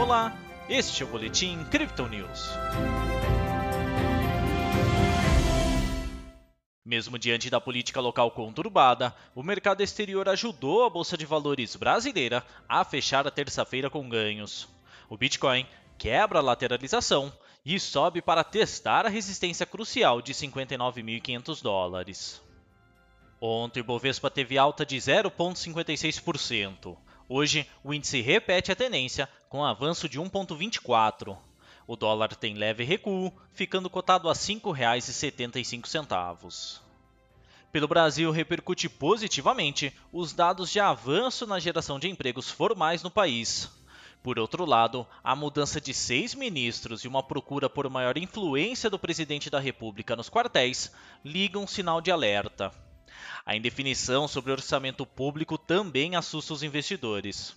Olá, este é o Boletim Crypto News. Mesmo diante da política local conturbada, o mercado exterior ajudou a Bolsa de Valores brasileira a fechar a terça-feira com ganhos. O Bitcoin quebra a lateralização e sobe para testar a resistência crucial de 59.500 dólares. Ontem o Bovespa teve alta de 0,56%. Hoje, o índice repete a tendência, com avanço de 1,24. O dólar tem leve recuo, ficando cotado a R$ 5,75. Pelo Brasil, repercute positivamente os dados de avanço na geração de empregos formais no país. Por outro lado, a mudança de seis ministros e uma procura por maior influência do presidente da República nos quartéis ligam um sinal de alerta. A indefinição sobre orçamento público também assusta os investidores.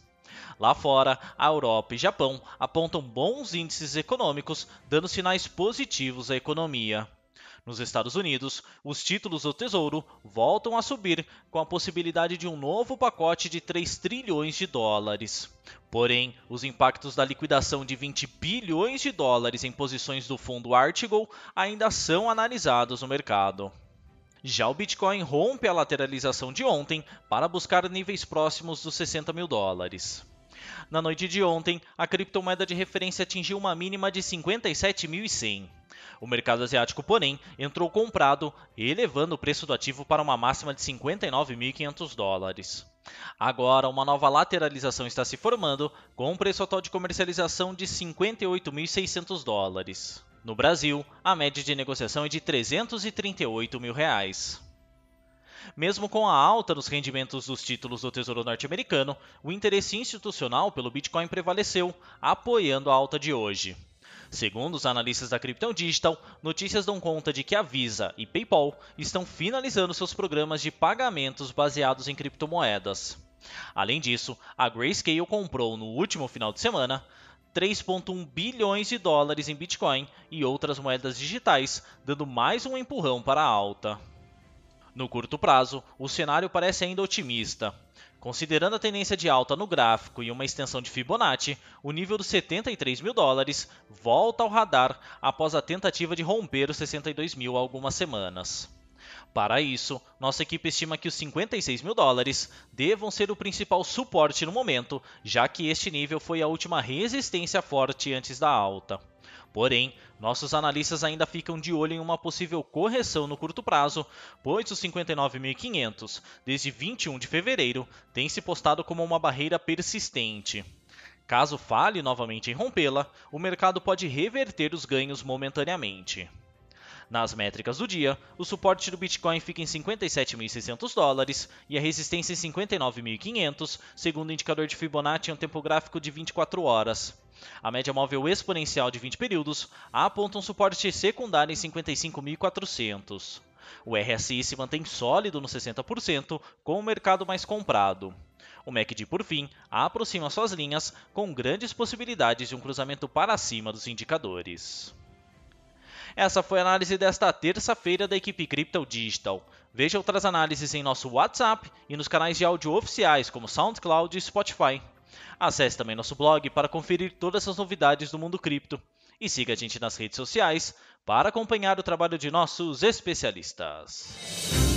Lá fora, a Europa e Japão apontam bons índices econômicos, dando sinais positivos à economia. Nos Estados Unidos, os títulos do Tesouro voltam a subir com a possibilidade de um novo pacote de 3 trilhões de dólares. Porém, os impactos da liquidação de 20 bilhões de dólares em posições do fundo Artigo ainda são analisados no mercado. Já o Bitcoin rompe a lateralização de ontem para buscar níveis próximos dos 60 mil dólares. Na noite de ontem, a criptomoeda de referência atingiu uma mínima de 57.100. O mercado asiático, porém, entrou comprado, elevando o preço do ativo para uma máxima de 59.500 dólares. Agora, uma nova lateralização está se formando, com um preço atual de comercialização de 58.600 dólares. No Brasil, a média de negociação é de 338 mil reais. Mesmo com a alta nos rendimentos dos títulos do Tesouro norte-americano, o interesse institucional pelo Bitcoin prevaleceu, apoiando a alta de hoje. Segundo os analistas da Crypto Digital, notícias dão conta de que a Visa e PayPal estão finalizando seus programas de pagamentos baseados em criptomoedas. Além disso, a Grayscale comprou no último final de semana 3,1 bilhões de dólares em Bitcoin e outras moedas digitais, dando mais um empurrão para a alta. No curto prazo, o cenário parece ainda otimista. Considerando a tendência de alta no gráfico e uma extensão de Fibonacci, o nível dos 73 mil dólares volta ao radar após a tentativa de romper os 62 mil há algumas semanas. Para isso, nossa equipe estima que os 56 mil dólares devam ser o principal suporte no momento, já que este nível foi a última resistência forte antes da alta. Porém, nossos analistas ainda ficam de olho em uma possível correção no curto prazo, pois os 59.500, desde 21 de fevereiro, têm se postado como uma barreira persistente. Caso falhe novamente em rompê-la, o mercado pode reverter os ganhos momentaneamente. Nas métricas do dia, o suporte do Bitcoin fica em 57.600 dólares e a resistência em 59.500, segundo o indicador de Fibonacci em um tempo gráfico de 24 horas. A média móvel exponencial de 20 períodos aponta um suporte secundário em 55.400. O RSI se mantém sólido no 60%, com o mercado mais comprado. O MACD, por fim, aproxima suas linhas, com grandes possibilidades de um cruzamento para cima dos indicadores. Essa foi a análise desta terça-feira da equipe Crypto Digital. Veja outras análises em nosso WhatsApp e nos canais de áudio oficiais como SoundCloud e Spotify. Acesse também nosso blog para conferir todas as novidades do mundo cripto. E siga a gente nas redes sociais para acompanhar o trabalho de nossos especialistas.